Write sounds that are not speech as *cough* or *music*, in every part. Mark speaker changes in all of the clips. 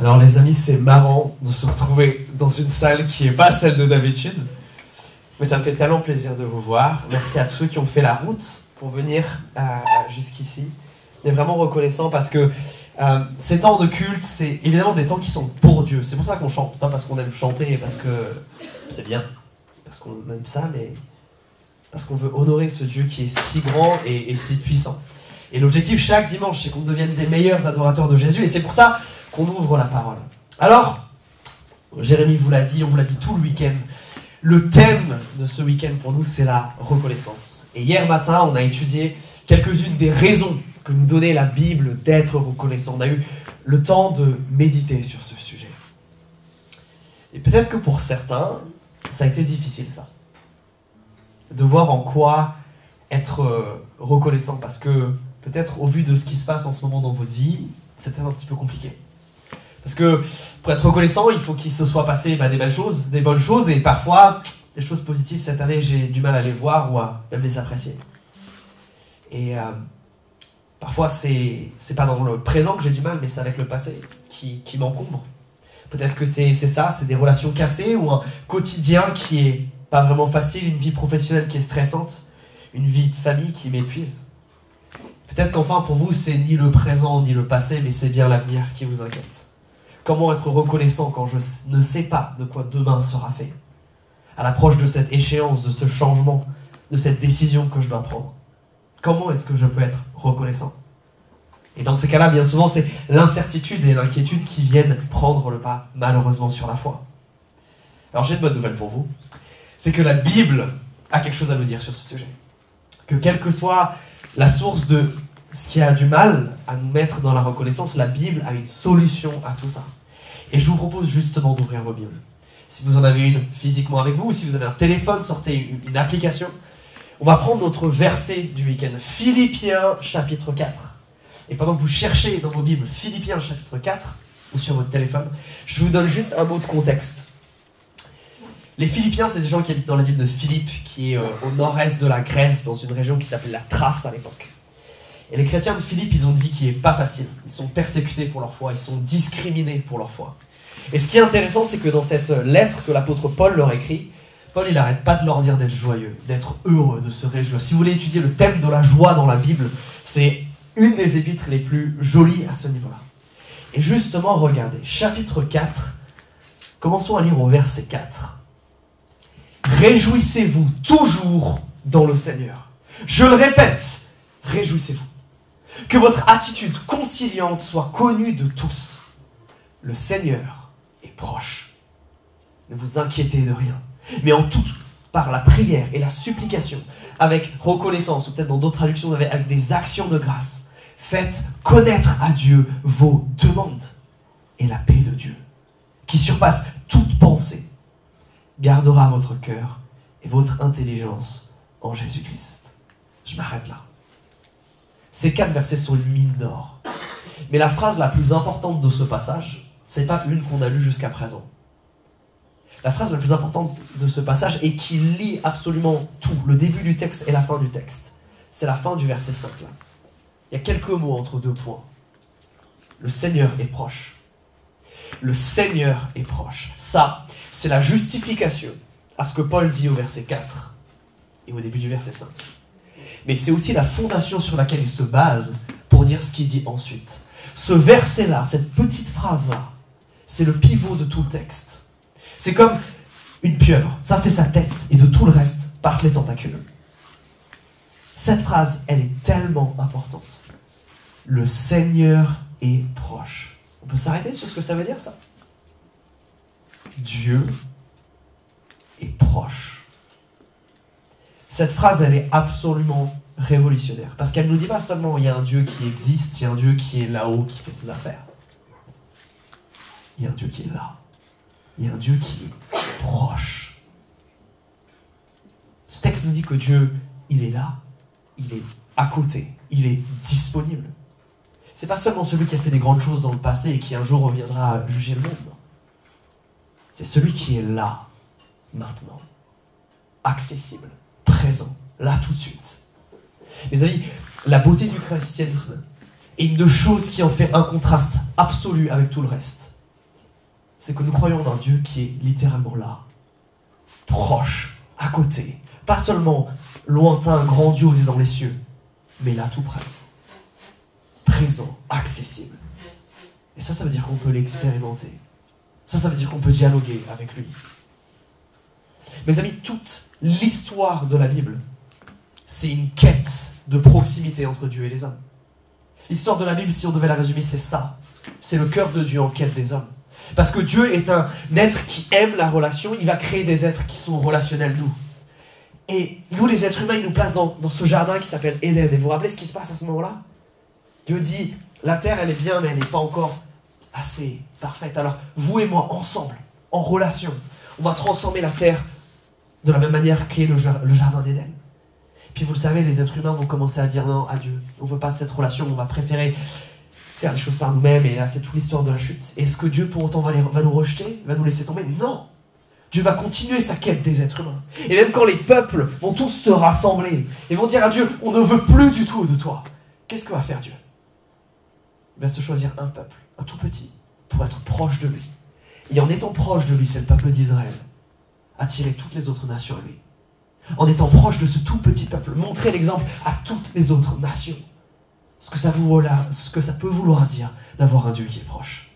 Speaker 1: Alors les amis, c'est marrant de se retrouver dans une salle qui n'est pas celle de d'habitude. Mais ça me fait tellement plaisir de vous voir. Merci à tous ceux qui ont fait la route pour venir euh, jusqu'ici. On est vraiment reconnaissant parce que euh, ces temps de culte, c'est évidemment des temps qui sont pour Dieu. C'est pour ça qu'on chante, pas parce qu'on aime chanter parce que c'est bien, parce qu'on aime ça, mais parce qu'on veut honorer ce Dieu qui est si grand et, et si puissant. Et l'objectif chaque dimanche, c'est qu'on devienne des meilleurs adorateurs de Jésus. Et c'est pour ça qu'on ouvre la parole. Alors, Jérémy vous l'a dit, on vous l'a dit tout le week-end. Le thème de ce week-end pour nous, c'est la reconnaissance. Et hier matin, on a étudié quelques-unes des raisons que nous donnait la Bible d'être reconnaissant. On a eu le temps de méditer sur ce sujet. Et peut-être que pour certains, ça a été difficile, ça. De voir en quoi être euh, reconnaissant, parce que peut-être au vu de ce qui se passe en ce moment dans votre vie, c'est peut-être un petit peu compliqué. Parce que pour être reconnaissant, il faut qu'il se soit passé bah, des belles choses, des bonnes choses, et parfois, des choses positives, cette année, j'ai du mal à les voir ou à même les apprécier. Et euh, parfois, c'est, pas dans le présent que j'ai du mal, mais c'est avec le passé qui, qui m'encombre. Peut-être que c'est ça, c'est des relations cassées ou un quotidien qui est pas vraiment facile, une vie professionnelle qui est stressante, une vie de famille qui m'épuise. Peut-être qu'enfin pour vous, c'est ni le présent ni le passé, mais c'est bien l'avenir qui vous inquiète. Comment être reconnaissant quand je ne sais pas de quoi demain sera fait? À l'approche de cette échéance, de ce changement, de cette décision que je dois prendre. Comment est-ce que je peux être reconnaissant? Et dans ces cas-là, bien souvent, c'est l'incertitude et l'inquiétude qui viennent prendre le pas, malheureusement, sur la foi. Alors j'ai une bonne nouvelle pour vous, c'est que la Bible a quelque chose à nous dire sur ce sujet. Que quelle que soit la source de ce qui a du mal à nous mettre dans la reconnaissance, la Bible a une solution à tout ça. Et je vous propose justement d'ouvrir vos Bibles. Si vous en avez une physiquement avec vous, ou si vous avez un téléphone, sortez une, application. On va prendre notre verset du week-end, Philippiens chapitre 4. Et pendant que vous cherchez dans vos Bibles Philippiens chapitre 4, ou sur votre téléphone, je vous donne juste un mot de contexte. Les Philippiens, c'est des gens qui habitent dans la ville de Philippe, qui est euh, au nord-est de la Grèce, dans une région qui s'appelait la Thrace à l'époque. Et les chrétiens de Philippe, ils ont une vie qui est pas facile. Ils sont persécutés pour leur foi, ils sont discriminés pour leur foi. Et ce qui est intéressant, c'est que dans cette lettre que l'apôtre Paul leur écrit, Paul, il n'arrête pas de leur dire d'être joyeux, d'être heureux, de se réjouir. Si vous voulez étudier le thème de la joie dans la Bible, c'est une des épîtres les plus jolies à ce niveau-là. Et justement, regardez, chapitre 4, commençons à lire au verset 4. Réjouissez-vous toujours dans le Seigneur. Je le répète, réjouissez-vous. Que votre attitude conciliante soit connue de tous. Le Seigneur est proche. Ne vous inquiétez de rien, mais en tout, par la prière et la supplication, avec reconnaissance, ou peut-être dans d'autres traductions, avec des actions de grâce, faites connaître à Dieu vos demandes. Et la paix de Dieu, qui surpasse toute pensée, gardera votre cœur et votre intelligence en Jésus-Christ. Je m'arrête là. Ces quatre versets sont une mine d'or. Mais la phrase la plus importante de ce passage, c'est pas une qu'on a lue jusqu'à présent. La phrase la plus importante de ce passage et qui lit absolument tout, le début du texte et la fin du texte, c'est la fin du verset 5 là. Il y a quelques mots entre deux points. Le Seigneur est proche. Le Seigneur est proche. Ça, c'est la justification à ce que Paul dit au verset 4 et au début du verset 5. Mais c'est aussi la fondation sur laquelle il se base pour dire ce qu'il dit ensuite. Ce verset-là, cette petite phrase-là, c'est le pivot de tout le texte. C'est comme une pieuvre. Ça, c'est sa tête. Et de tout le reste partent les tentacules. Cette phrase, elle est tellement importante. Le Seigneur est proche. On peut s'arrêter sur ce que ça veut dire, ça? Dieu est proche. Cette phrase, elle est absolument révolutionnaire. Parce qu'elle nous dit pas seulement il y a un Dieu qui existe, il y a un Dieu qui est là-haut, qui fait ses affaires. Il y a un Dieu qui est là. Il y a un Dieu qui est proche. Ce texte nous dit que Dieu, il est là, il est à côté, il est disponible. C'est pas seulement celui qui a fait des grandes choses dans le passé et qui un jour reviendra juger le monde. C'est celui qui est là, maintenant, accessible, là tout de suite. Mes amis, la beauté du christianisme est une de choses qui en fait un contraste absolu avec tout le reste. c'est que nous croyons en un Dieu qui est littéralement là, proche, à côté, pas seulement lointain, grandiose et dans les cieux, mais là tout près, présent, accessible. Et ça, ça veut dire qu'on peut l'expérimenter. Ça, ça veut dire qu'on peut dialoguer avec lui. Mes amis, toute l'histoire de la Bible, c'est une quête de proximité entre Dieu et les hommes. L'histoire de la Bible, si on devait la résumer, c'est ça. C'est le cœur de Dieu en quête des hommes. Parce que Dieu est un être qui aime la relation, il va créer des êtres qui sont relationnels, nous. Et nous, les êtres humains, il nous place dans, ce jardin qui s'appelle Éden. Et vous vous rappelez ce qui se passe à ce moment-là? Dieu dit, la terre, elle est bien, mais elle n'est pas encore assez parfaite. Alors, vous et moi, ensemble, en relation, on va transformer la terre de la même manière qu'est le, jardin d'Éden. Puis vous le savez, les êtres humains vont commencer à dire non à Dieu. On ne veut pas cette relation, on va préférer faire les choses par nous-mêmes. Et là, c'est toute l'histoire de la chute. Est-ce que Dieu, pour autant, va, va nous rejeter Va nous laisser tomber? Non Dieu va continuer sa quête des êtres humains. Et même quand les peuples vont tous se rassembler et vont dire à Dieu, on ne veut plus du tout de toi, qu'est-ce que va faire Dieu? Il va se choisir un peuple, un tout petit, pour être proche de lui. Et en étant proche de lui, c'est le peuple d'Israël, attirer toutes les autres nations à lui. En étant proche de ce tout petit peuple, montrer l'exemple à toutes les autres nations. Ce que ça, ce ça peut vouloir dire d'avoir un Dieu qui est proche.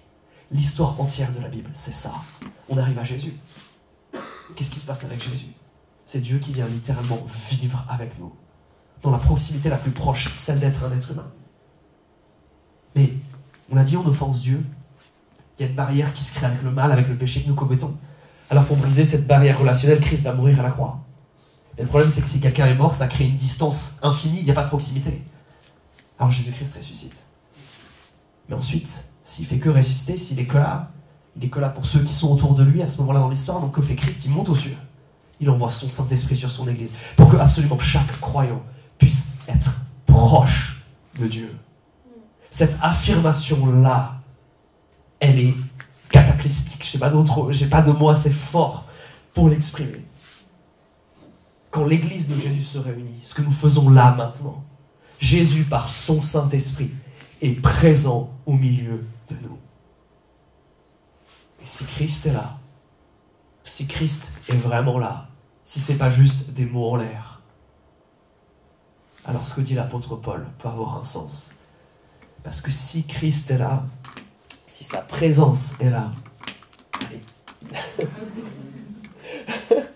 Speaker 1: L'histoire entière de la Bible, c'est ça. On arrive à Jésus. Qu'est-ce qui se passe avec Jésus? C'est Dieu qui vient littéralement vivre avec nous, dans la proximité la plus proche, celle d'être un être humain. Mais, on l'a dit, on offense Dieu. Il y a une barrière qui se crée avec le mal, avec le péché que nous commettons. Alors pour briser cette barrière relationnelle, Christ va mourir à la croix. Et le problème, c'est que si quelqu'un est mort, ça crée une distance infinie, il n'y a pas de proximité. Alors Jésus-Christ ressuscite. Mais ensuite, s'il fait que ressusciter, s'il est que là, il est que là pour ceux qui sont autour de lui à ce moment-là dans l'histoire. Donc que fait Christ? Il monte aux cieux. Il envoie son Saint-Esprit sur son Église pour que absolument chaque croyant puisse être proche de Dieu. Cette affirmation-là, elle est cataclysmique. Je n'ai pas, de mots assez forts pour l'exprimer. Quand l'Église de Jésus se réunit, ce que nous faisons là maintenant, Jésus, par son Saint-Esprit, est présent au milieu de nous. Et si Christ est là, si Christ est vraiment là, si c'est pas juste des mots en l'air, alors ce que dit l'apôtre Paul peut avoir un sens. Parce que si Christ est là, si sa présence est là, allez. *laughs*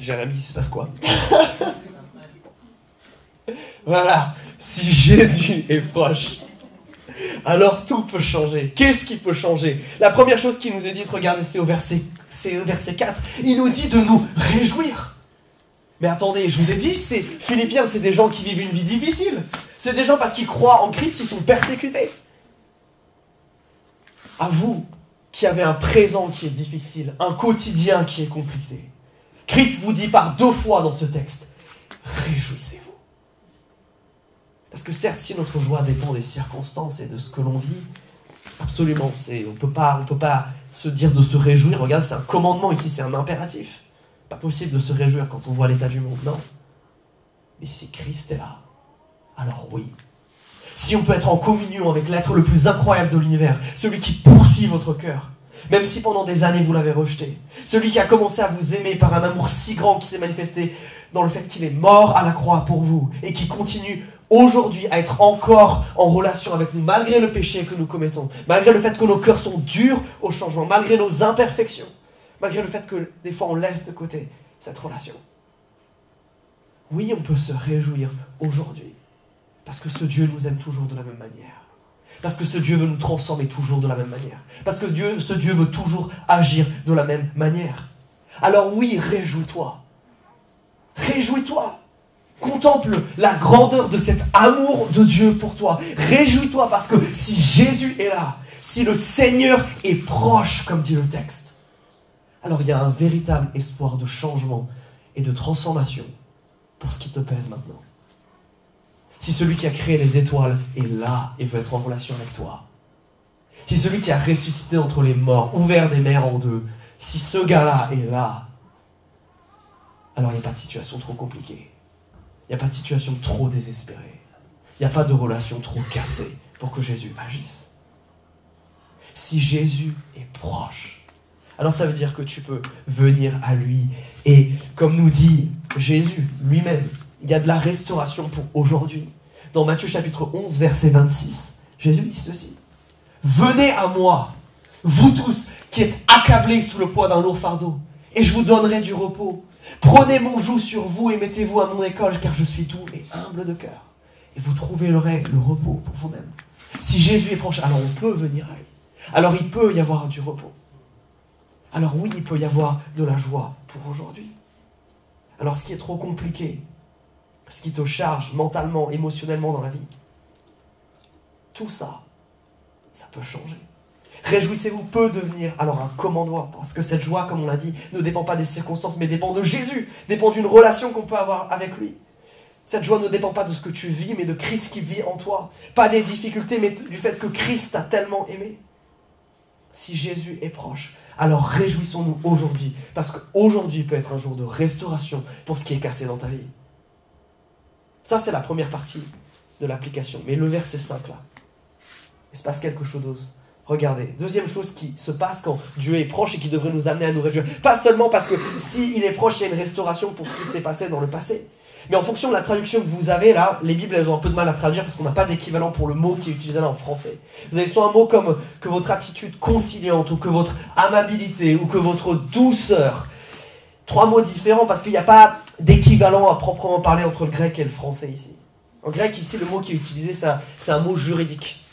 Speaker 1: Jérémie, il se passe quoi *laughs* Voilà, si Jésus est proche, alors tout peut changer. Qu'est-ce qui peut changer? La première chose qui nous est dite, regardez, c'est au verset, c'est au verset 4. Il nous dit de nous réjouir. Mais attendez, je vous ai dit, c'est Philippiens, c'est des gens qui vivent une vie difficile. C'est des gens parce qu'ils croient en Christ, ils sont persécutés. À vous qui avez un présent qui est difficile, un quotidien qui est compliqué, Christ vous dit par deux fois dans ce texte, réjouissez-vous. Parce que certes, si notre joie dépend des circonstances et de ce que l'on vit, absolument, on ne peut pas se dire de se réjouir. Regarde, c'est un commandement ici, c'est un impératif. Pas possible de se réjouir quand on voit l'état du monde, non. Mais si Christ est là, alors oui. Si on peut être en communion avec l'être le plus incroyable de l'univers, celui qui poursuit votre cœur, même si pendant des années vous l'avez rejeté, celui qui a commencé à vous aimer par un amour si grand qui s'est manifesté dans le fait qu'il est mort à la croix pour vous et qui continue aujourd'hui à être encore en relation avec nous, malgré le péché que nous commettons, malgré le fait que nos cœurs sont durs au changement, malgré nos imperfections, malgré le fait que des fois on laisse de côté cette relation. Oui, on peut se réjouir aujourd'hui, parce que ce Dieu nous aime toujours de la même manière. Parce que ce Dieu veut nous transformer toujours de la même manière. Parce que ce Dieu veut toujours agir de la même manière. Alors oui, réjouis-toi. Réjouis-toi. Contemple la grandeur de cet amour de Dieu pour toi. Réjouis-toi parce que si Jésus est là, si le Seigneur est proche, comme dit le texte, alors il y a un véritable espoir de changement et de transformation pour ce qui te pèse maintenant. Si celui qui a créé les étoiles est là et veut être en relation avec toi, si celui qui a ressuscité entre les morts, ouvert des mers en deux, si ce gars-là est là, alors il n'y a pas de situation trop compliquée. Il n'y a pas de situation trop désespérée. Il n'y a pas de relation trop cassée pour que Jésus agisse. Si Jésus est proche, alors ça veut dire que tu peux venir à lui. Et comme nous dit Jésus lui-même, il y a de la restauration pour aujourd'hui. Dans Matthieu chapitre 11, verset 26, Jésus dit ceci. Venez à moi, vous tous qui êtes accablés sous le poids d'un lourd fardeau, et je vous donnerai du repos. Prenez mon joug sur vous et mettez-vous à mon école, car je suis tout et humble de cœur. Et vous trouverez le repos pour vous-même. Si Jésus est proche, alors on peut venir à lui. Alors il peut y avoir du repos. Alors oui, il peut y avoir de la joie pour aujourd'hui. Alors ce qui est trop compliqué, ce qui te charge mentalement, émotionnellement dans la vie, tout ça, ça peut changer. Réjouissez-vous peut devenir alors un commandement, parce que cette joie, comme on l'a dit, ne dépend pas des circonstances, mais dépend de Jésus, dépend d'une relation qu'on peut avoir avec lui. Cette joie ne dépend pas de ce que tu vis, mais de Christ qui vit en toi. Pas des difficultés, mais du fait que Christ t'a tellement aimé. Si Jésus est proche, alors réjouissons-nous aujourd'hui, parce qu'aujourd'hui peut être un jour de restauration pour ce qui est cassé dans ta vie. Ça, c'est la première partie de l'application. Mais le verset 5 là, il se passe quelque chose. Regardez, deuxième chose qui se passe quand Dieu est proche et qui devrait nous amener à nous réjouir. Pas seulement parce que s'il est proche, il y a une restauration pour ce qui s'est passé dans le passé. Mais en fonction de la traduction que vous avez là, les Bibles elles ont un peu de mal à traduire parce qu'on n'a pas d'équivalent pour le mot qui est utilisé là en français. Vous avez soit un mot comme que votre attitude conciliante ou que votre amabilité ou que votre douceur. Trois mots différents parce qu'il n'y a pas d'équivalent à proprement parler entre le grec et le français ici. En grec ici, le mot qui est utilisé, c'est un mot juridique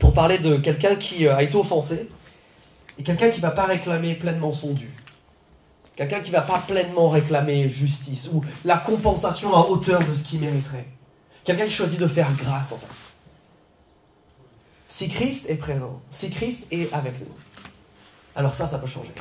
Speaker 1: pour parler de quelqu'un qui euh, a été offensé et quelqu'un qui ne va pas réclamer pleinement son dû. Quelqu'un qui ne va pas pleinement réclamer justice ou la compensation à hauteur de ce qu'il mériterait. Quelqu'un qui choisit de faire grâce en fait. Si Christ est présent, si Christ est avec nous, alors ça, ça peut changer.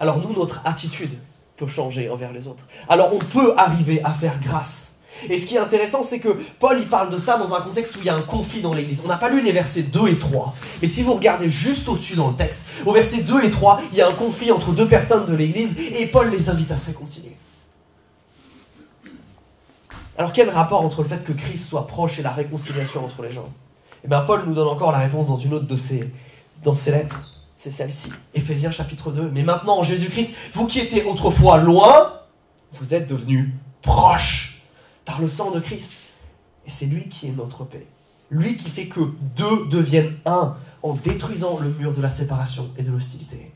Speaker 1: Alors nous, notre attitude peut changer envers les autres. Alors on peut arriver à faire grâce et ce qui est intéressant, c'est que Paul, il parle de ça dans un contexte où il y a un conflit dans l'Église. On n'a pas lu les versets 2 et 3. Mais si vous regardez juste au-dessus dans le texte, au verset 2 et 3, il y a un conflit entre deux personnes de l'Église et Paul les invite à se réconcilier. Alors quel rapport entre le fait que Christ soit proche et la réconciliation entre les gens? Eh bien Paul nous donne encore la réponse dans une autre de ses, dans ses lettres. C'est celle-ci, Éphésiens chapitre 2. Mais maintenant en Jésus-Christ, vous qui étiez autrefois loin, vous êtes devenus proches par le sang de Christ. Et c'est lui qui est notre paix. Lui qui fait que deux deviennent un en détruisant le mur de la séparation et de l'hostilité.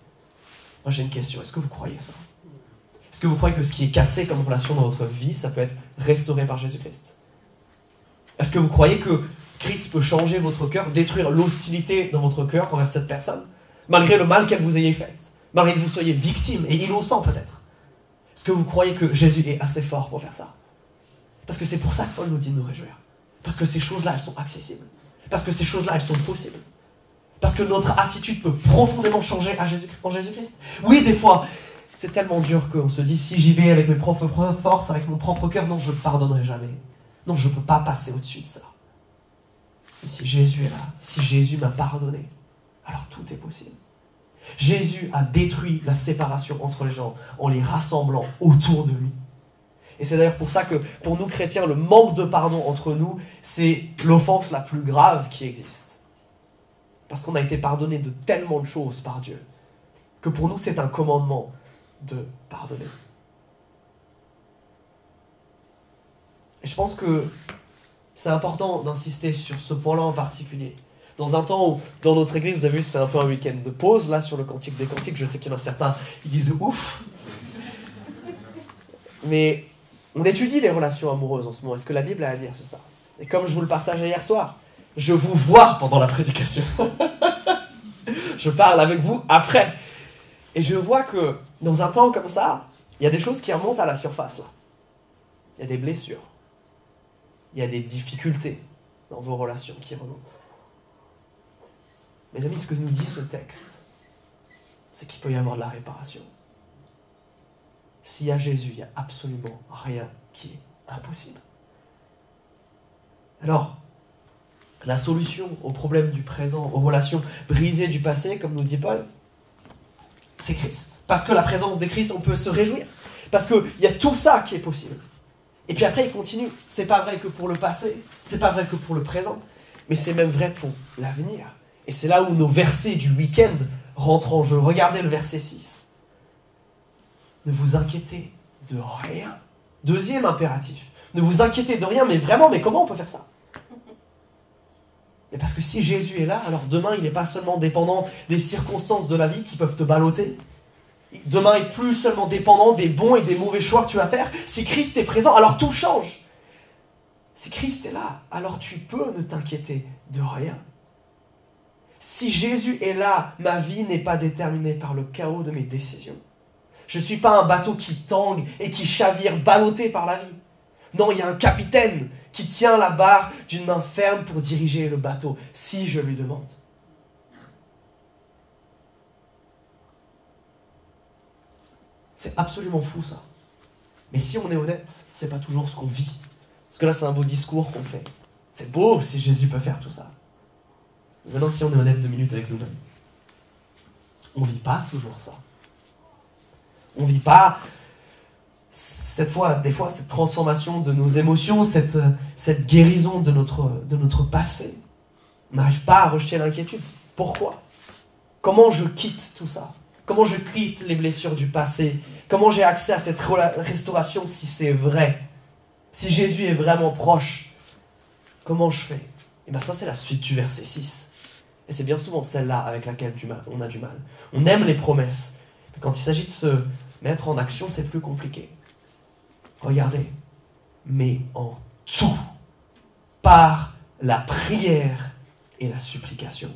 Speaker 1: Moi j'ai une question, est-ce que vous croyez ça? Est-ce que vous croyez que ce qui est cassé comme relation dans votre vie, ça peut être restauré par Jésus-Christ? Est-ce que vous croyez que Christ peut changer votre cœur, détruire l'hostilité dans votre cœur envers cette personne, malgré le mal qu'elle vous ayez fait, malgré que vous soyez victime et innocent peut-être Est-ce que vous croyez que Jésus est assez fort pour faire ça? Parce que c'est pour ça que Paul nous dit de nous réjouir. Parce que ces choses-là, elles sont accessibles. Parce que ces choses-là, elles sont possibles. Parce que notre attitude peut profondément changer à Jésus, en Jésus-Christ. Oui, des fois, c'est tellement dur qu'on se dit, si j'y vais avec mes propres forces, avec mon propre cœur, non, je ne pardonnerai jamais. Non, je ne peux pas passer au-dessus de ça. Mais si Jésus est là, si Jésus m'a pardonné, alors tout est possible. Jésus a détruit la séparation entre les gens en les rassemblant autour de lui. Et c'est d'ailleurs pour ça que pour nous chrétiens, le manque de pardon entre nous, c'est l'offense la plus grave qui existe. Parce qu'on a été pardonné de tellement de choses par Dieu, que pour nous c'est un commandement de pardonner. Et je pense que c'est important d'insister sur ce point-là en particulier. Dans un temps où, dans notre église, vous avez vu, c'est un peu un week-end de pause, là, sur le Cantique des Cantiques. Je sais qu'il y en a certains qui disent ouf. Mais on étudie les relations amoureuses en ce moment. Est-ce que la Bible a à dire sur ça? Et comme je vous le partageais hier soir, je vous vois pendant la prédication. *laughs* je parle avec vous après. Et je vois que dans un temps comme ça, il y a des choses qui remontent à la surface là. Il y a des blessures. Il y a des difficultés dans vos relations qui remontent. Mes amis, ce que nous dit ce texte, c'est qu'il peut y avoir de la réparation. S'il y a Jésus, il n'y a absolument rien qui est impossible. Alors, la solution au problème du présent, aux relations brisées du passé, comme nous dit Paul, c'est Christ. Parce que la présence de Christ, on peut se réjouir. Parce qu'il y a tout ça qui est possible. Et puis après, il continue. C'est pas vrai que pour le passé, c'est pas vrai que pour le présent, mais c'est même vrai pour l'avenir. Et c'est là où nos versets du week-end rentrent en jeu. Regardez le verset 6. Ne vous inquiétez de rien. Deuxième impératif. Ne vous inquiétez de rien, mais vraiment, mais comment on peut faire ça? Et parce que si Jésus est là, alors demain, il n'est pas seulement dépendant des circonstances de la vie qui peuvent te balloter. Demain est plus seulement dépendant des bons et des mauvais choix que tu vas faire. Si Christ est présent, alors tout change. Si Christ est là, alors tu peux ne t'inquiéter de rien. Si Jésus est là, ma vie n'est pas déterminée par le chaos de mes décisions. Je ne suis pas un bateau qui tangue et qui chavire, ballotté par la vie. Non, il y a un capitaine qui tient la barre d'une main ferme pour diriger le bateau, si je lui demande. C'est absolument fou ça. Mais si on est honnête, c'est pas toujours ce qu'on vit. Parce que là, c'est un beau discours qu'on fait. C'est beau si Jésus peut faire tout ça. Maintenant, si on est honnête deux minutes avec nous-mêmes, on ne vit pas toujours ça. On ne vit pas cette fois, des fois, cette transformation de nos émotions, cette, cette guérison de notre, de notre passé. On n'arrive pas à rejeter l'inquiétude. Pourquoi? Comment je quitte tout ça? Comment je quitte les blessures du passé? Comment j'ai accès à cette restauration si c'est vrai? Si Jésus est vraiment proche Comment je fais? Et eh bien ça c'est la suite du verset 6. Et c'est bien souvent celle-là avec laquelle on a du mal. On aime les promesses. Mais quand il s'agit de se mettre en action, c'est plus compliqué. Regardez. Mais en tout, par la prière et la supplication,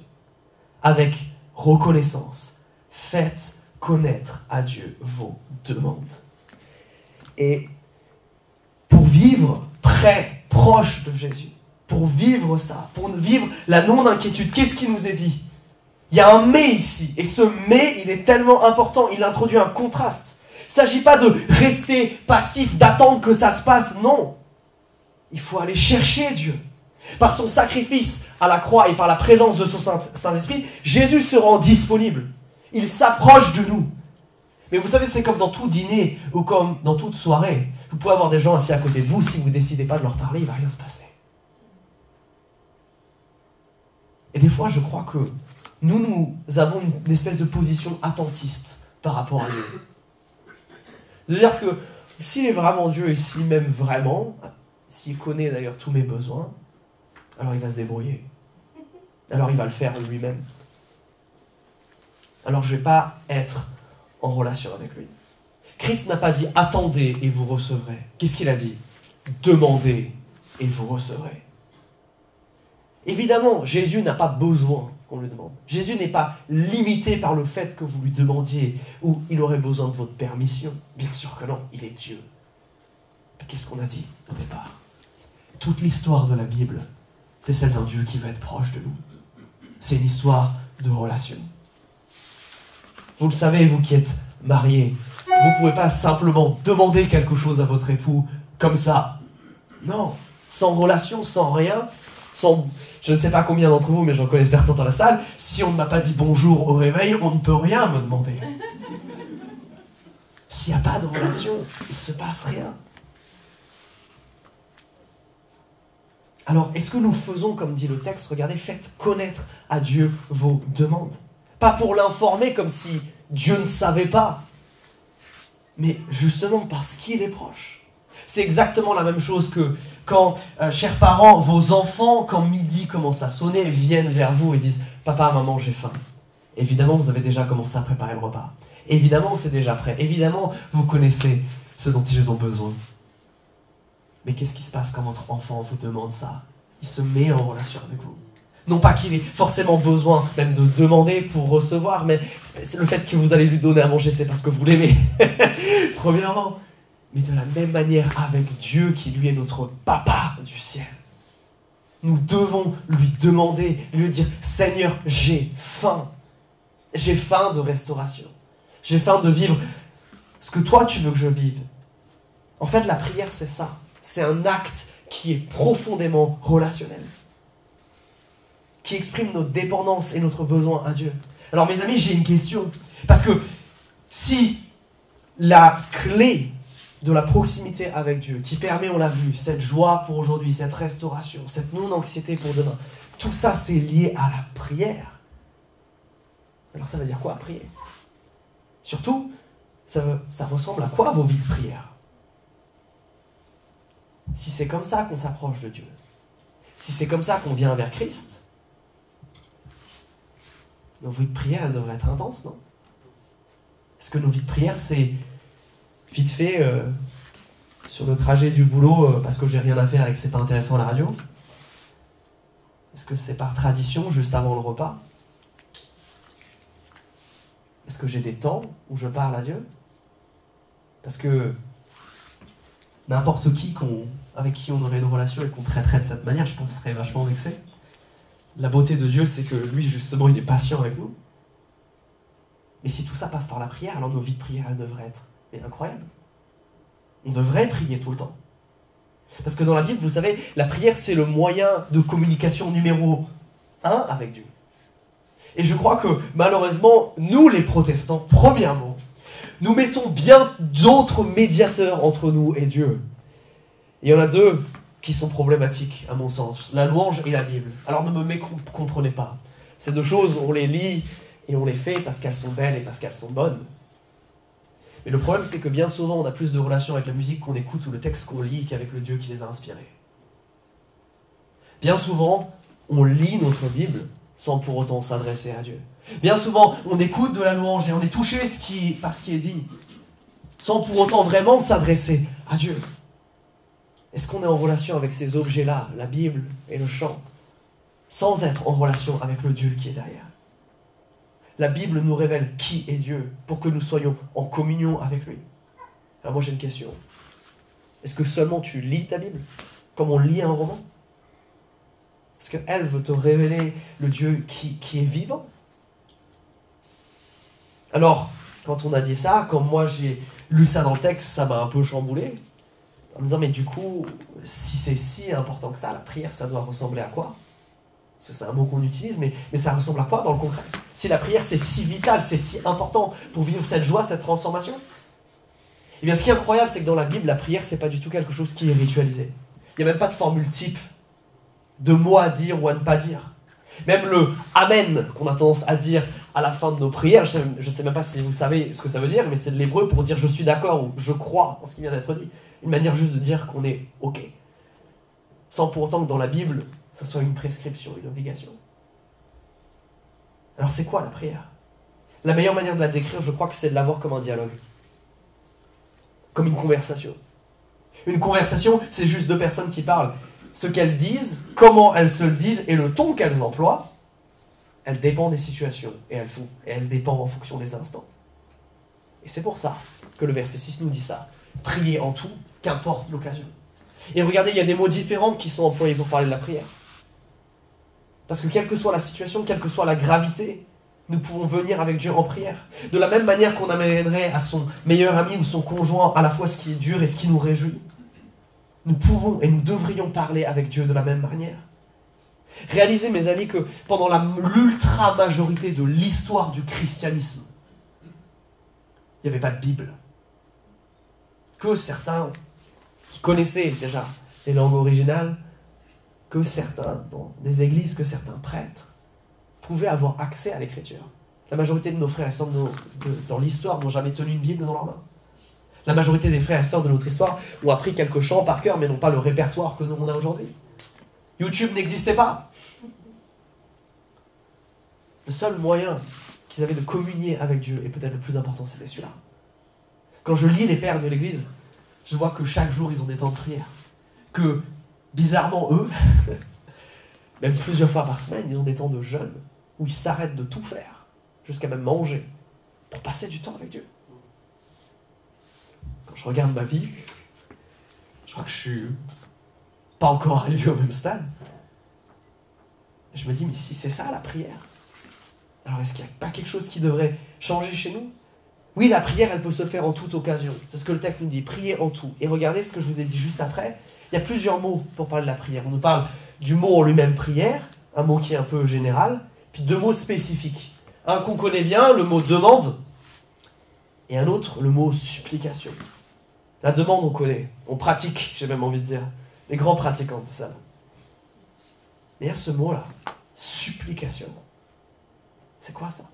Speaker 1: avec reconnaissance, faites connaître à Dieu vos demandes. Et pour vivre près, proche de Jésus, pour vivre ça, pour vivre la non-inquiétude. Qu'est-ce qui nous est dit? Il y a un mais ici, et ce mais, il est tellement important, il introduit un contraste. Il ne s'agit pas de rester passif, d'attendre que ça se passe, non. Il faut aller chercher Dieu. Par son sacrifice à la croix et par la présence de son Saint-Esprit, Jésus se rend disponible. Il s'approche de nous. Mais vous savez, c'est comme dans tout dîner ou comme dans toute soirée. Vous pouvez avoir des gens assis à côté de vous, si vous décidez pas de leur parler, il va rien se passer. Et des fois, je crois que nous, nous avons une espèce de position attentiste par rapport à Dieu. C'est-à-dire que s'il est vraiment Dieu et s'il m'aime vraiment, s'il connaît d'ailleurs tous mes besoins, alors il va se débrouiller. Alors il va le faire lui-même. Alors je ne vais pas être en relation avec lui. Christ n'a pas dit attendez et vous recevrez. Qu'est-ce qu'il a dit? Demandez et vous recevrez. Évidemment, Jésus n'a pas besoin qu'on lui demande. Jésus n'est pas limité par le fait que vous lui demandiez ou il aurait besoin de votre permission. Bien sûr que non, il est Dieu. Mais qu'est-ce qu'on a dit au départ? Toute l'histoire de la Bible, c'est celle d'un Dieu qui va être proche de nous. C'est une histoire de relation. Vous le savez, vous qui êtes mariés, vous ne pouvez pas simplement demander quelque chose à votre époux comme ça. Non, sans relation, sans rien, je ne sais pas combien d'entre vous, mais j'en connais certains dans la salle, si on ne m'a pas dit bonjour au réveil, on ne peut rien me demander. S'il n'y a pas de relation, il ne se passe rien. Alors, est-ce que nous faisons, comme dit le texte, regardez, faites connaître à Dieu vos demandes Pas pour l'informer comme si Dieu ne savait pas, mais justement parce qu'il est proche. C'est exactement la même chose que quand, euh, chers parents, vos enfants, quand midi commence à sonner, viennent vers vous et disent Papa, maman, j'ai faim. Évidemment, vous avez déjà commencé à préparer le repas. Évidemment, c'est déjà prêt. Évidemment, vous connaissez ce dont ils ont besoin. Mais qu'est-ce qui se passe quand votre enfant vous demande ça? Il se met en relation avec vous. Non pas qu'il ait forcément besoin même de demander pour recevoir, mais le fait que vous allez lui donner à manger, c'est parce que vous l'aimez. *laughs* Premièrement mais de la même manière avec Dieu qui lui est notre papa du ciel. Nous devons lui demander, lui dire, Seigneur, j'ai faim. J'ai faim de restauration. J'ai faim de vivre ce que toi tu veux que je vive. En fait, la prière, c'est ça. C'est un acte qui est profondément relationnel. Qui exprime notre dépendance et notre besoin à Dieu. Alors mes amis, j'ai une question. Parce que si la clé de la proximité avec Dieu, qui permet, on l'a vu, cette joie pour aujourd'hui, cette restauration, cette non-anxiété pour demain. Tout ça, c'est lié à la prière. Alors ça veut dire quoi prier? Surtout, ça, ressemble à quoi vos vies de prière? Si c'est comme ça qu'on s'approche de Dieu, si c'est comme ça qu'on vient vers Christ, nos vies de prière, elles devraient être intenses, non? Est-ce que nos vies de prière, c'est vite fait euh, sur le trajet du boulot euh, parce que j'ai rien à faire et que c'est pas intéressant à la radio Est-ce que c'est par tradition juste avant le repas? Est-ce que j'ai des temps où je parle à Dieu? Parce que n'importe qui avec qui on aurait une relation et qu'on traiterait de cette manière, je pense serait vachement vexé. La beauté de Dieu, c'est que lui, justement, il est patient avec nous. Mais si tout ça passe par la prière, alors nos vies de prière, elles devraient être incroyables. On devrait prier tout le temps. Parce que dans la Bible, vous savez, la prière, c'est le moyen de communication numéro un avec Dieu. Et je crois que malheureusement, nous les protestants, premièrement, nous mettons bien d'autres médiateurs entre nous et Dieu. il y en a deux qui sont problématiques, à mon sens, la louange et la Bible. Alors ne me mécomprenez pas. Ces deux choses, on les lit et on les fait parce qu'elles sont belles et parce qu'elles sont bonnes. Mais le problème, c'est que bien souvent, on a plus de relations avec la musique qu'on écoute ou le texte qu'on lit qu'avec le Dieu qui les a inspirés. Bien souvent, on lit notre Bible sans pour autant s'adresser à Dieu. Bien souvent, on écoute de la louange et on est touché par ce qui est dit, sans pour autant vraiment s'adresser à Dieu. Est-ce qu'on est en relation avec ces objets-là, la Bible et le chant, sans être en relation avec le Dieu qui est derrière? La Bible nous révèle qui est Dieu pour que nous soyons en communion avec lui. Alors moi j'ai une question. Est-ce que seulement tu lis ta Bible comme on lit un roman? Est-ce qu'elle veut te révéler le Dieu qui, est vivant? Alors, quand on a dit ça, comme moi j'ai lu ça dans le texte, ça m'a un peu chamboulé en me disant, mais du coup, si c'est si important que ça, la prière, ça doit ressembler à quoi? C'est un mot qu'on utilise, mais, mais ça ressemble à quoi dans le concret? Si la prière, c'est si vital, c'est si important pour vivre cette joie, cette transformation? Eh bien, ce qui est incroyable, c'est que dans la Bible, la prière, c'est pas du tout quelque chose qui est ritualisé. Il n'y a même pas de formule type, de mots à dire ou à ne pas dire. Même le Amen qu'on a tendance à dire à la fin de nos prières, je ne sais même pas si vous savez ce que ça veut dire, mais c'est de l'hébreu pour dire je suis d'accord ou je crois en ce qui vient d'être dit une manière juste de dire qu'on est OK. Sans pour autant que dans la Bible, ça soit une prescription, une obligation. Alors c'est quoi la prière? La meilleure manière de la décrire, je crois que c'est de l'avoir comme un dialogue. Comme une conversation. Une conversation, c'est juste deux personnes qui parlent. Ce qu'elles disent, comment elles se le disent et le ton qu'elles emploient, elles dépendent des situations et elles font, et elles dépendent en fonction des instants. Et c'est pour ça que le verset 6 nous dit ça. Priez en tout qu'importe l'occasion. Et regardez, il y a des mots différents qui sont employés pour parler de la prière. Parce que quelle que soit la situation, quelle que soit la gravité, nous pouvons venir avec Dieu en prière. De la même manière qu'on amènerait à son meilleur ami ou son conjoint à la fois ce qui est dur et ce qui nous réjouit. Nous pouvons et nous devrions parler avec Dieu de la même manière. Réalisez, mes amis, que pendant l'ultra majorité de l'histoire du christianisme, il n'y avait pas de Bible. Que certains qui connaissaient déjà les langues originales, que certains, dans des églises, que certains prêtres pouvaient avoir accès à l'écriture. La majorité de nos frères et sœurs dans l'histoire n'ont jamais tenu une Bible dans leurs mains. La majorité des frères et sœurs de notre histoire ont appris quelques chants par cœur, mais n'ont pas le répertoire que nous on a aujourd'hui. YouTube n'existait pas. Le seul moyen qu'ils avaient de communier avec Dieu, et peut-être le plus important, c'était celui-là. Quand je lis les pères de l'Église, je vois que chaque jour, ils ont des temps de prière. Bizarrement, eux, *laughs* même plusieurs fois par semaine, ils ont des temps de jeûne où ils s'arrêtent de tout faire, jusqu'à même manger, pour passer du temps avec Dieu. Quand je regarde ma vie, je crois que je suis pas encore arrivé au même stade. Je me dis, mais si c'est ça la prière, alors est-ce qu'il n'y a pas quelque chose qui devrait changer chez nous? Oui, la prière, elle peut se faire en toute occasion. C'est ce que le texte nous dit, prier en tout. Et regardez ce que je vous ai dit juste après. Il y a plusieurs mots pour parler de la prière. On nous parle du mot en lui-même prière, un mot qui est un peu général, puis deux mots spécifiques. Un qu'on connaît bien, le mot demande, et un autre, le mot supplication. La demande, on connaît, on pratique, j'ai même envie de dire. Les grands pratiquants de ça. Mais il y a ce mot-là, supplication. C'est quoi ça?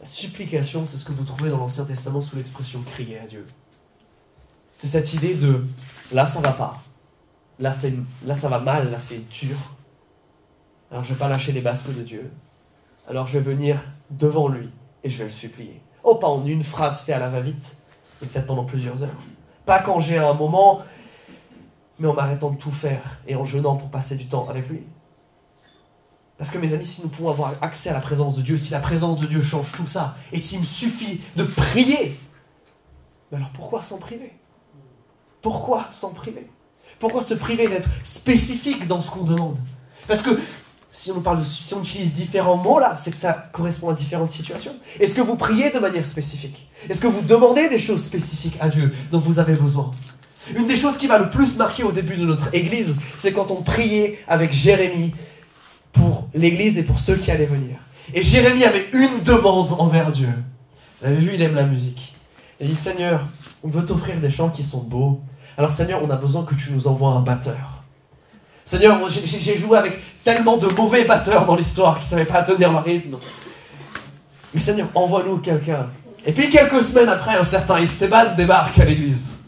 Speaker 1: La supplication, c'est ce que vous trouvez dans l'Ancien Testament sous l'expression crier à Dieu. C'est cette idée de là ça va pas, là, ça va mal, là c'est dur. Alors je vais pas lâcher les basques de Dieu. Alors je vais venir devant lui et je vais le supplier. Oh, pas en une phrase fait à la va-vite, mais peut-être pendant plusieurs heures. Pas quand j'ai un moment, mais en m'arrêtant de tout faire et en jeûnant pour passer du temps avec lui. Parce que mes amis, si nous pouvons avoir accès à la présence de Dieu, si la présence de Dieu change tout ça, et s'il me suffit de prier, alors pourquoi s'en priver? Pourquoi s'en priver? Pourquoi se priver d'être spécifique dans ce qu'on demande? Parce que si on, parle si on utilise différents mots là, c'est que ça correspond à différentes situations. Est-ce que vous priez de manière spécifique? Est-ce que vous demandez des choses spécifiques à Dieu dont vous avez besoin? Une des choses qui m'a le plus marqué au début de notre église, c'est quand on priait avec Jérémie pour l'Église et pour ceux qui allaient venir. Et Jérémie avait une demande envers Dieu. Vous avez vu, il aime la musique. Il dit, Seigneur, on veut t'offrir des chants qui sont beaux. Alors Seigneur, on a besoin que tu nous envoies un batteur. Seigneur, j'ai joué avec tellement de mauvais batteurs dans l'histoire qui ne savaient pas tenir leur rythme. Mais Seigneur, envoie-nous quelqu'un. Et puis quelques semaines après, un certain Esteban débarque à l'église.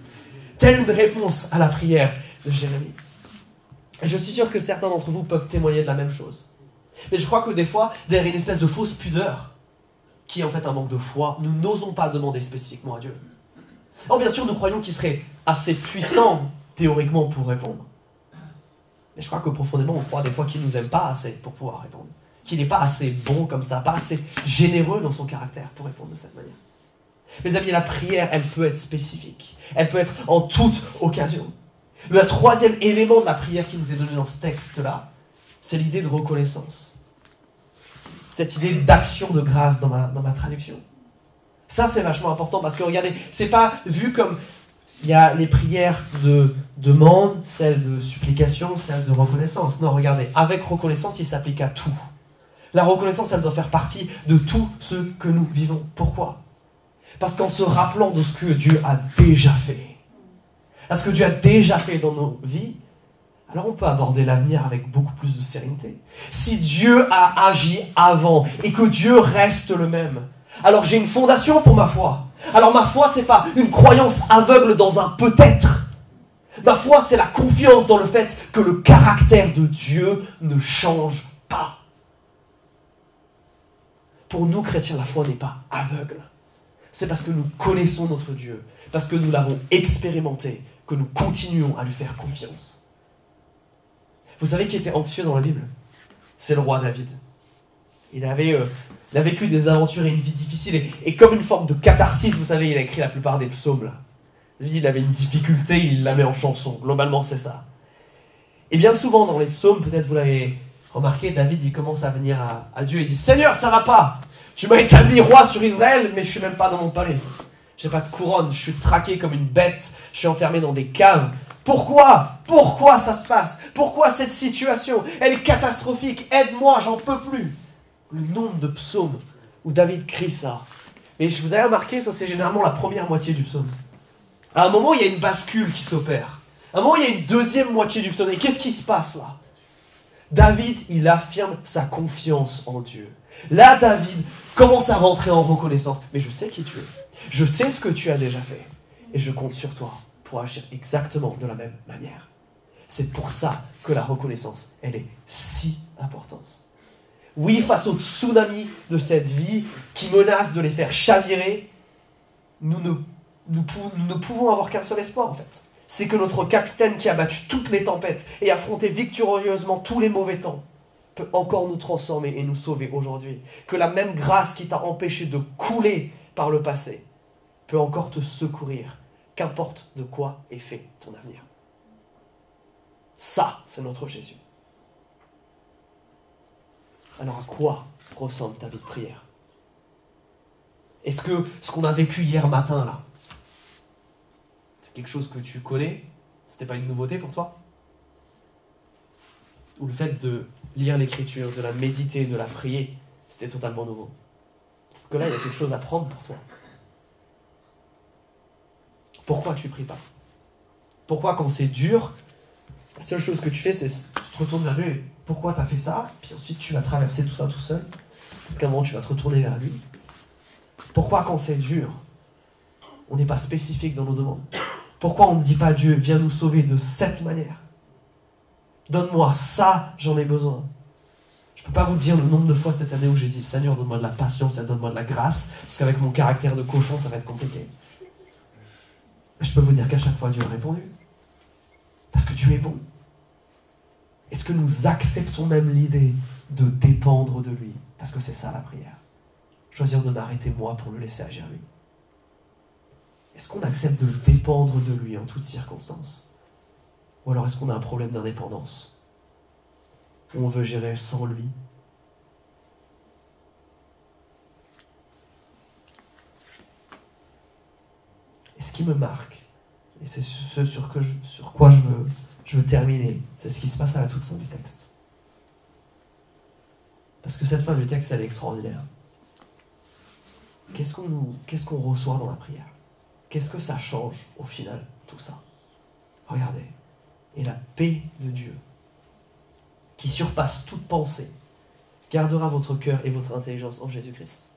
Speaker 1: Telle une réponse à la prière de Jérémie. Et je suis sûr que certains d'entre vous peuvent témoigner de la même chose. Mais je crois que des fois, derrière une espèce de fausse pudeur, qui est en fait un manque de foi, nous n'osons pas demander spécifiquement à Dieu. Or, bien sûr, nous croyons qu'il serait assez puissant, théoriquement, pour répondre. Mais je crois que profondément, on croit des fois qu'il ne nous aime pas assez pour pouvoir répondre. Qu'il n'est pas assez bon comme ça, pas assez généreux dans son caractère pour répondre de cette manière. Mes amis, la prière, elle peut être spécifique. Elle peut être en toute occasion. Le troisième élément de la prière qui nous est donné dans ce texte-là, c'est l'idée de reconnaissance. Cette idée d'action de grâce dans ma, dans ma traduction. Ça, c'est vachement important parce que regardez, c'est pas vu comme il y a les prières de demande, celles de supplication, celles de reconnaissance. Non, regardez, avec reconnaissance, il s'applique à tout. La reconnaissance, elle doit faire partie de tout ce que nous vivons. Pourquoi? Parce qu'en se rappelant de ce que Dieu a déjà fait, à ce que Dieu a déjà fait dans nos vies, alors on peut aborder l'avenir avec beaucoup plus de sérénité. Si Dieu a agi avant et que Dieu reste le même, alors j'ai une fondation pour ma foi. Alors ma foi, c'est pas une croyance aveugle dans un peut-être. Ma foi, c'est la confiance dans le fait que le caractère de Dieu ne change pas. Pour nous, chrétiens, la foi n'est pas aveugle. C'est parce que nous connaissons notre Dieu, parce que nous l'avons expérimenté, que nous continuons à lui faire confiance. Vous savez qui était anxieux dans la Bible? C'est le roi David. Il avait, euh, a vécu des aventures et une vie difficile. Et, comme une forme de catharsis, vous savez, il a écrit la plupart des psaumes. David, il avait une difficulté, il la met en chanson. Globalement, c'est ça. Et bien souvent, dans les psaumes, peut-être vous l'avez remarqué, David, il commence à venir à, à Dieu et dit Seigneur, ça va pas Tu m'as établi roi sur Israël, mais je suis même pas dans mon palais. J'ai pas de couronne, je suis traqué comme une bête, je suis enfermé dans des caves. Pourquoi? Pourquoi ça se passe? Pourquoi cette situation? Elle est catastrophique, aide-moi, j'en peux plus. Le nombre de psaumes où David crie ça. Mais je vous avez remarqué, ça c'est généralement la première moitié du psaume. À un moment, il y a une bascule qui s'opère. À un moment, il y a une deuxième moitié du psaume. Et qu'est-ce qui se passe là? David, il affirme sa confiance en Dieu. Là, David commence à rentrer en reconnaissance. Mais je sais qui tu es. Je sais ce que tu as déjà fait et je compte sur toi pour agir exactement de la même manière. C'est pour ça que la reconnaissance, elle est si importante. Oui, face au tsunami de cette vie qui menace de les faire chavirer, nous ne, pouvons avoir qu'un seul espoir en fait. C'est que notre capitaine qui a battu toutes les tempêtes et affronté victorieusement tous les mauvais temps peut encore nous transformer et nous sauver aujourd'hui. Que la même grâce qui t'a empêché de couler par le passé peut encore te secourir, qu'importe de quoi est fait ton avenir. Ça, c'est notre Jésus. Alors à quoi ressemble ta vie de prière? Est-ce que ce qu'on a vécu hier matin, là, c'est quelque chose que tu connais? C'était pas une nouveauté pour toi? Ou le fait de lire l'écriture, de la méditer, de la prier, c'était totalement nouveau? Parce que là, il y a quelque chose à prendre pour toi. Pourquoi tu pries pas? Pourquoi quand c'est dur, la seule chose que tu fais, c'est tu te retournes vers Dieu pourquoi tu as fait ça Puis ensuite tu vas traverser tout ça tout seul. Peut-être qu'à un moment tu vas te retourner vers lui. Pourquoi quand c'est dur, on n'est pas spécifique dans nos demandes? Pourquoi on ne dit pas Dieu, viens nous sauver de cette manière? Donne-moi ça, j'en ai besoin. Je ne peux pas vous dire le nombre de fois cette année où j'ai dit, Seigneur, donne-moi de la patience et donne-moi de la grâce, parce qu'avec mon caractère de cochon, ça va être compliqué. Je peux vous dire qu'à chaque fois, Dieu a répondu. Parce que Dieu est bon. Est-ce que nous acceptons même l'idée de dépendre de lui? Parce que c'est ça la prière. Choisir de m'arrêter moi pour le laisser agir lui. Est-ce qu'on accepte de dépendre de lui en toutes circonstances? Ou alors est-ce qu'on a un problème d'indépendance? On veut gérer sans lui? Et ce qui me marque, et c'est ce sur, que sur quoi je veux, je veux terminer, c'est ce qui se passe à la toute fin du texte. Parce que cette fin du texte, elle est extraordinaire. Qu'est-ce qu'on reçoit dans la prière? Qu'est-ce que ça change au final, tout ça? Regardez. Et la paix de Dieu, qui surpasse toute pensée, gardera votre cœur et votre intelligence en Jésus-Christ.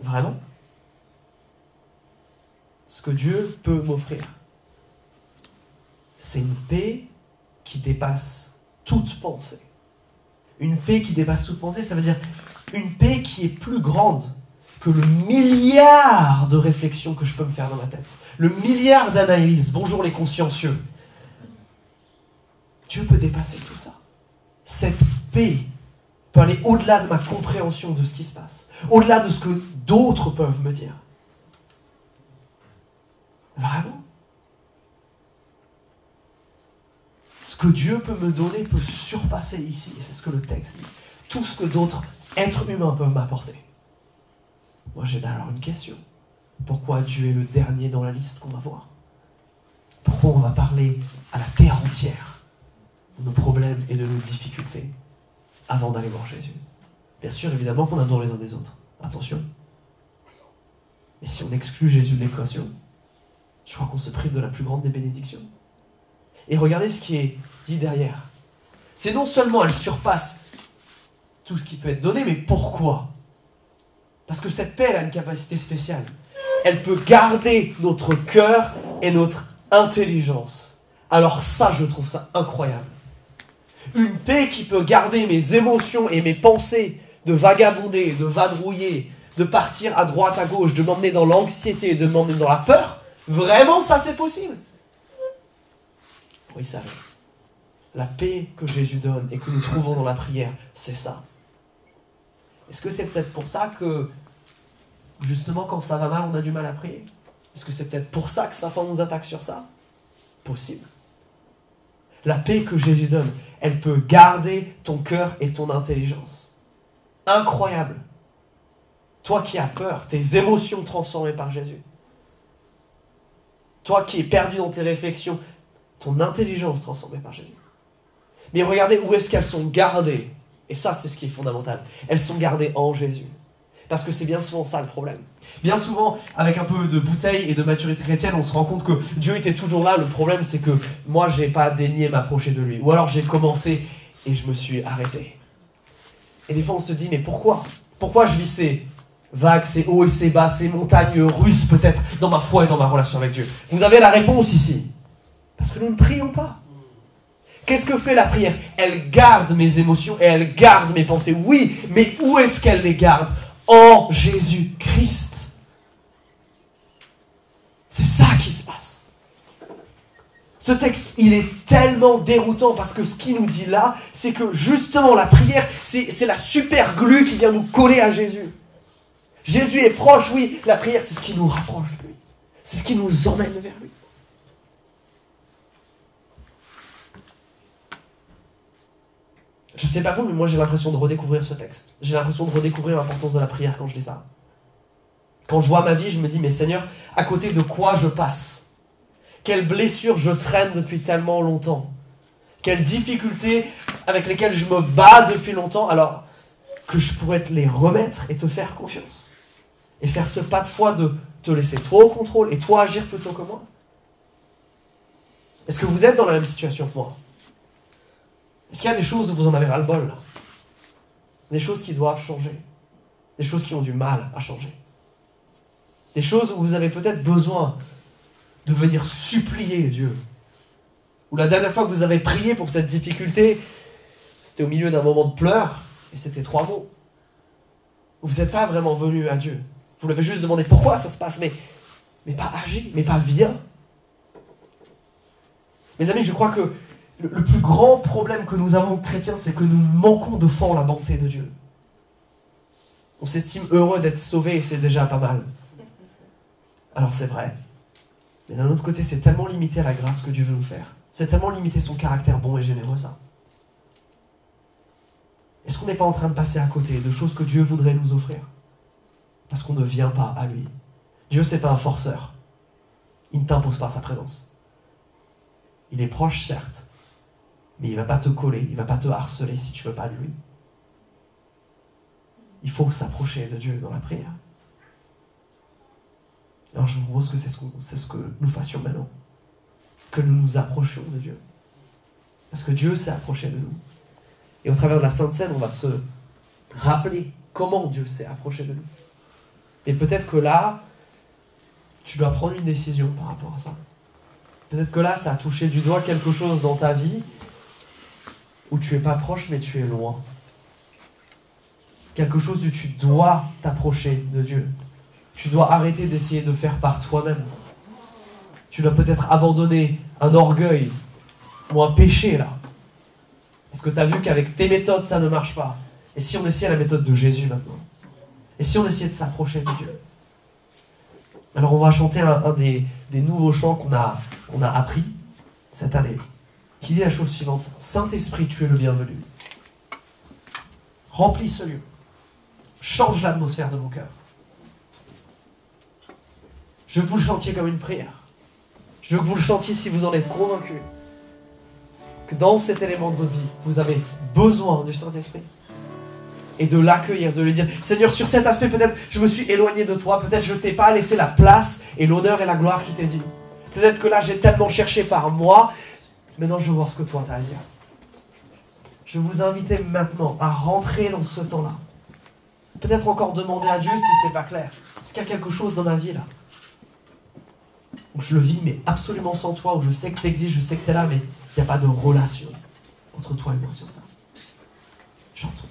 Speaker 1: Vraiment? Ce que Dieu peut m'offrir, c'est une paix qui dépasse toute pensée. Une paix qui dépasse toute pensée, ça veut dire une paix qui est plus grande que le milliard de réflexions que je peux me faire dans ma tête. Le milliard d'analyses. Bonjour les consciencieux. Dieu peut dépasser tout ça. Cette paix peut aller au-delà de ma compréhension de ce qui se passe, au-delà de ce que d'autres peuvent me dire. Vraiment? Ce que Dieu peut me donner peut surpasser ici, et c'est ce que le texte dit. Tout ce que d'autres êtres humains peuvent m'apporter. Moi j'ai alors une question. Pourquoi Dieu est le dernier dans la liste qu'on va voir? Pourquoi on va parler à la terre entière de nos problèmes et de nos difficultés avant d'aller voir Jésus? Bien sûr, évidemment qu'on a besoin les uns des autres. Attention. Mais si on exclut Jésus de l'équation, je crois qu'on se prive de la plus grande des bénédictions. Et regardez ce qui est dit derrière. C'est non seulement elle surpasse tout ce qui peut être donné, mais pourquoi? Parce que cette paix, a une capacité spéciale. Elle peut garder notre cœur et notre intelligence. Alors ça, je trouve ça incroyable. Une paix qui peut garder mes émotions et mes pensées de vagabonder, de vadrouiller, de partir à droite, à gauche, de m'emmener dans l'anxiété, de m'emmener dans la peur. Vraiment, ça c'est possible? Oui, ça La paix que Jésus donne et que nous trouvons dans la prière, c'est ça. Est-ce que c'est peut-être pour ça que, justement, quand ça va mal, on a du mal à prier? Est-ce que c'est peut-être pour ça que Satan nous attaque sur ça? Possible. La paix que Jésus donne, elle peut garder ton cœur et ton intelligence. Incroyable. Toi qui as peur, tes émotions transformées par Jésus. Toi qui es perdu dans tes réflexions, ton intelligence transformée par Jésus. Mais regardez où est-ce qu'elles sont gardées et ça, c'est ce qui est fondamental. Elles sont gardées en Jésus. Parce que c'est bien souvent ça le problème. Bien souvent, avec un peu de bouteille et de maturité chrétienne, on se rend compte que Dieu était toujours là. Le problème, c'est que moi, j'ai pas daigné m'approcher de lui. Ou alors j'ai commencé et je me suis arrêté. Et des fois, on se dit, mais pourquoi? Pourquoi je vis ces vagues, ces hauts et ces bas, ces montagnes russes peut-être dans ma foi et dans ma relation avec Dieu Vous avez la réponse ici. Parce que nous ne prions pas. Qu'est-ce que fait la prière? Elle garde mes émotions et elle garde mes pensées. Oui, mais où est-ce qu'elle les garde? En Jésus-Christ. C'est ça qui se passe. Ce texte, il est tellement déroutant parce que ce qu'il nous dit là, c'est que justement la prière, c'est la super glue qui vient nous coller à Jésus. Jésus est proche, oui, la prière, c'est ce qui nous rapproche de lui. C'est ce qui nous emmène vers lui. Je sais pas vous, mais moi j'ai l'impression de redécouvrir ce texte. J'ai l'impression de redécouvrir l'importance de la prière quand je lis ça. Quand je vois ma vie, je me dis, mais Seigneur, à côté de quoi je passe? Quelles blessures je traîne depuis tellement longtemps? Quelles difficultés avec lesquelles je me bats depuis longtemps? Alors que je pourrais te les remettre et te faire confiance. Et faire ce pas de foi de te laisser toi au contrôle et toi agir plutôt que moi. Est-ce que vous êtes dans la même situation que moi est-ce qu'il y a des choses où vous en avez ras-le-bol Des choses qui doivent changer. Des choses qui ont du mal à changer. Des choses où vous avez peut-être besoin de venir supplier Dieu. Ou la dernière fois que vous avez prié pour cette difficulté, c'était au milieu d'un moment de pleurs, et c'était trois mots. Vous n'êtes pas vraiment venu à Dieu. Vous l'avez juste demandé pourquoi ça se passe, mais, pas agi, mais pas viens. Mes amis, je crois que le, le plus grand problème que nous avons chrétiens, c'est que nous manquons de foi en la bonté de Dieu. On s'estime heureux d'être sauvé et c'est déjà pas mal. Alors c'est vrai. Mais d'un autre côté, c'est tellement limité à la grâce que Dieu veut nous faire. C'est tellement limité son caractère bon et généreux, ça. Est-ce qu'on n'est pas en train de passer à côté de choses que Dieu voudrait nous offrir? Parce qu'on ne vient pas à lui. Dieu, c'est pas un forceur. Il ne t'impose pas sa présence. Il est proche, certes, mais il ne va pas te coller, il ne va pas te harceler si tu ne veux pas de lui. Il faut s'approcher de Dieu dans la prière. Alors je vous propose que c'est ce, que nous fassions maintenant. Que nous nous approchions de Dieu. Parce que Dieu s'est approché de nous. Et au travers de la Sainte Seine, on va se rappeler comment Dieu s'est approché de nous. Et peut-être que là, tu dois prendre une décision par rapport à ça. Peut-être que là, ça a touché du doigt quelque chose dans ta vie où tu es pas proche, mais tu es loin. Quelque chose où tu dois t'approcher de Dieu. Tu dois arrêter d'essayer de faire par toi-même. Tu dois peut-être abandonner un orgueil ou un péché là. Parce que tu as vu qu'avec tes méthodes, ça ne marche pas. Et si on essayait la méthode de Jésus maintenant? Et si on essayait de s'approcher de Dieu Alors on va chanter un, des, nouveaux chants qu'on a, qu'on a appris cette année, qui dit la chose suivante. Saint-Esprit, tu es le bienvenu. Remplis ce lieu. Change l'atmosphère de mon cœur. Je veux que vous le chantiez comme une prière. Je veux que vous le chantiez si vous en êtes convaincu. Que dans cet élément de votre vie, vous avez besoin du Saint-Esprit. Et de l'accueillir, de lui dire, Seigneur, sur cet aspect, peut-être je me suis éloigné de toi, peut-être je ne t'ai pas laissé la place et l'honneur et la gloire qui t'est dit. Peut-être que là, j'ai tellement cherché par moi. Maintenant, je veux voir ce que toi, tu as à dire. Je vous invite maintenant à rentrer dans ce temps-là. Peut-être encore demander à Dieu si c'est pas clair. Est-ce qu'il y a quelque chose dans ma vie là je le vis, mais absolument sans toi, où je sais que tu existes, je sais que tu es là, mais il n'y a pas de relation entre toi et moi sur ça? Chantons.